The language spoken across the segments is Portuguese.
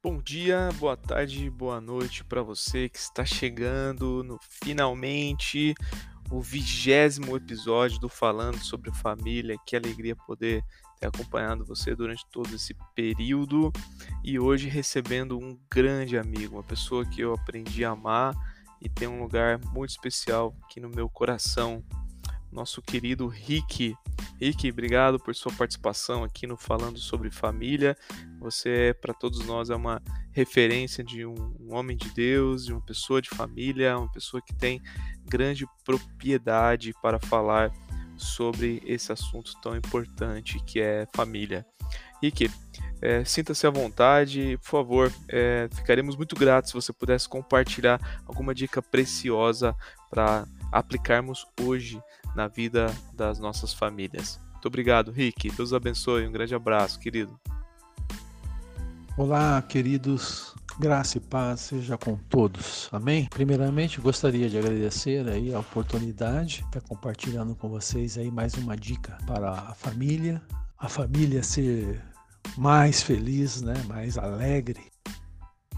Bom dia, boa tarde, boa noite para você que está chegando no finalmente o vigésimo episódio do Falando sobre Família. Que alegria poder ter acompanhado você durante todo esse período e hoje recebendo um grande amigo, uma pessoa que eu aprendi a amar e tem um lugar muito especial aqui no meu coração. Nosso querido Rick. Rick, obrigado por sua participação aqui no Falando sobre Família. Você, para todos nós, é uma referência de um, um, homem de Deus, de uma pessoa de família, uma pessoa que tem grande propriedade para falar sobre esse assunto tão importante que é família. Rick, é, sinta-se à vontade, por favor. É, ficaremos muito gratos se você pudesse compartilhar alguma dica preciosa para aplicarmos hoje na vida das nossas famílias. Muito obrigado, Rick. Deus abençoe. Um grande abraço, querido. Olá, queridos. Graça e paz seja com todos. Amém? Primeiramente, gostaria de agradecer aí a oportunidade de estar compartilhando com vocês aí mais uma dica para a família, a família ser mais feliz, né, mais alegre.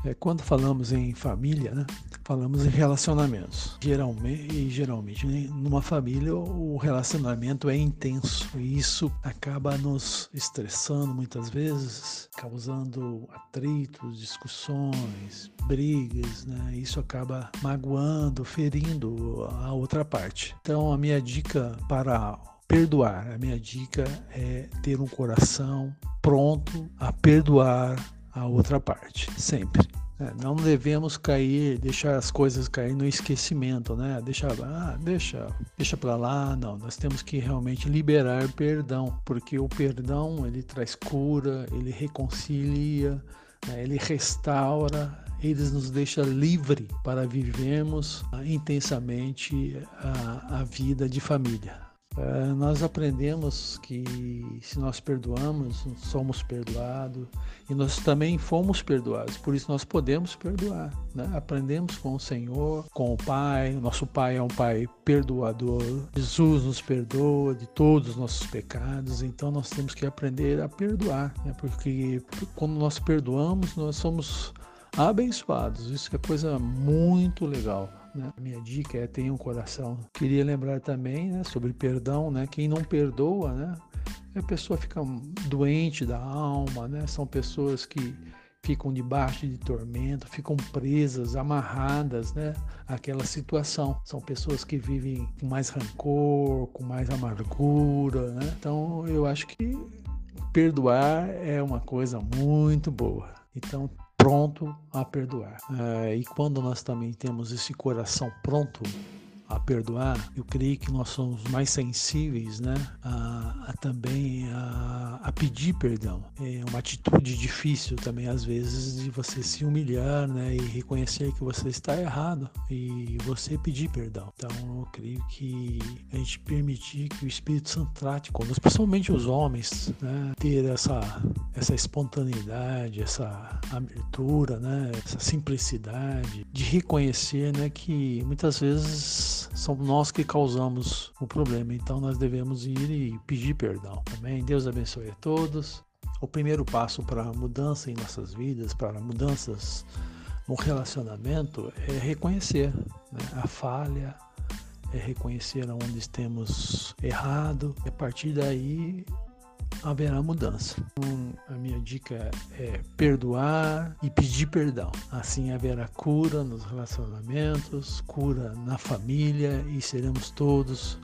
É, quando falamos em família, né, falamos em relacionamentos. Geralmente, geralmente, né, numa família, o relacionamento é intenso e isso acaba nos estressando muitas vezes, causando atritos, discussões, brigas, né? Isso acaba magoando, ferindo a outra parte. Então, a minha dica para perdoar, a minha dica é ter um coração pronto a perdoar a outra parte, sempre. É, não devemos cair, deixar as coisas cair no esquecimento, né? Deixar, ah, deixa, deixa para lá. Não, nós temos que realmente liberar perdão, porque o perdão ele traz cura, ele reconcilia, né? ele restaura, ele nos deixa livre para vivermos ah, intensamente a, a vida de família. É, nós aprendemos que se nós perdoamos, somos perdoados e nós também fomos perdoados, por isso nós podemos perdoar. Né? Aprendemos com o Senhor, com o Pai, nosso Pai é um Pai perdoador, Jesus nos perdoa de todos os nossos pecados, então nós temos que aprender a perdoar, né? porque quando nós perdoamos, nós somos abençoados, isso é coisa muito legal. Né? A minha dica é tenha um coração. Queria lembrar também né, sobre perdão, né? Quem não perdoa, né? A pessoa fica doente da alma, né? São pessoas que ficam debaixo de tormento, ficam presas, amarradas, né? Aquela situação. São pessoas que vivem com mais rancor, com mais amargura, né? Então eu acho que perdoar é uma coisa muito boa. Então pronto a perdoar. É, e quando nós também temos esse coração pronto a perdoar, eu creio que nós somos mais sensíveis né, a, a também a, a, pedir perdão. É uma atitude difícil também, às vezes, de você se humilhar né, e reconhecer que você está errado e você pedir perdão. Então, eu creio que a gente permitir que o Espírito Santo trate conosco, principalmente os homens, né, ter essa, essa espontaneidade, essa abertura, né, essa simplicidade de reconhecer né, que muitas vezes somos nós que causamos o problema. Então nós devemos ir e pedir perdão. Amém? Deus abençoe a todos. O primeiro passo para a mudança em nossas vidas, para mudanças no relacionamento, é reconhecer né? a falha, é reconhecer onde temos errado. E a partir daí haverá mudança. Então, a minha dica é perdoar e pedir perdão. Assim haverá cura nos relacionamentos, cura na família e seremos todos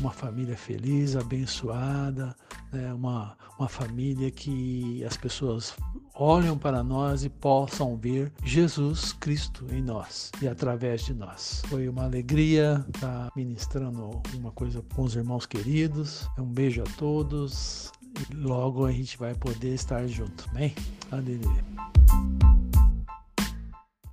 uma família feliz, abençoada, né? uma, uma família que as pessoas olham para nós e possam ver Jesus Cristo em nós e através de nós. Foi uma alegria estar ministrando uma coisa com os irmãos queridos. Um beijo a todos logo a gente vai poder estar junto, bem? Aleluia.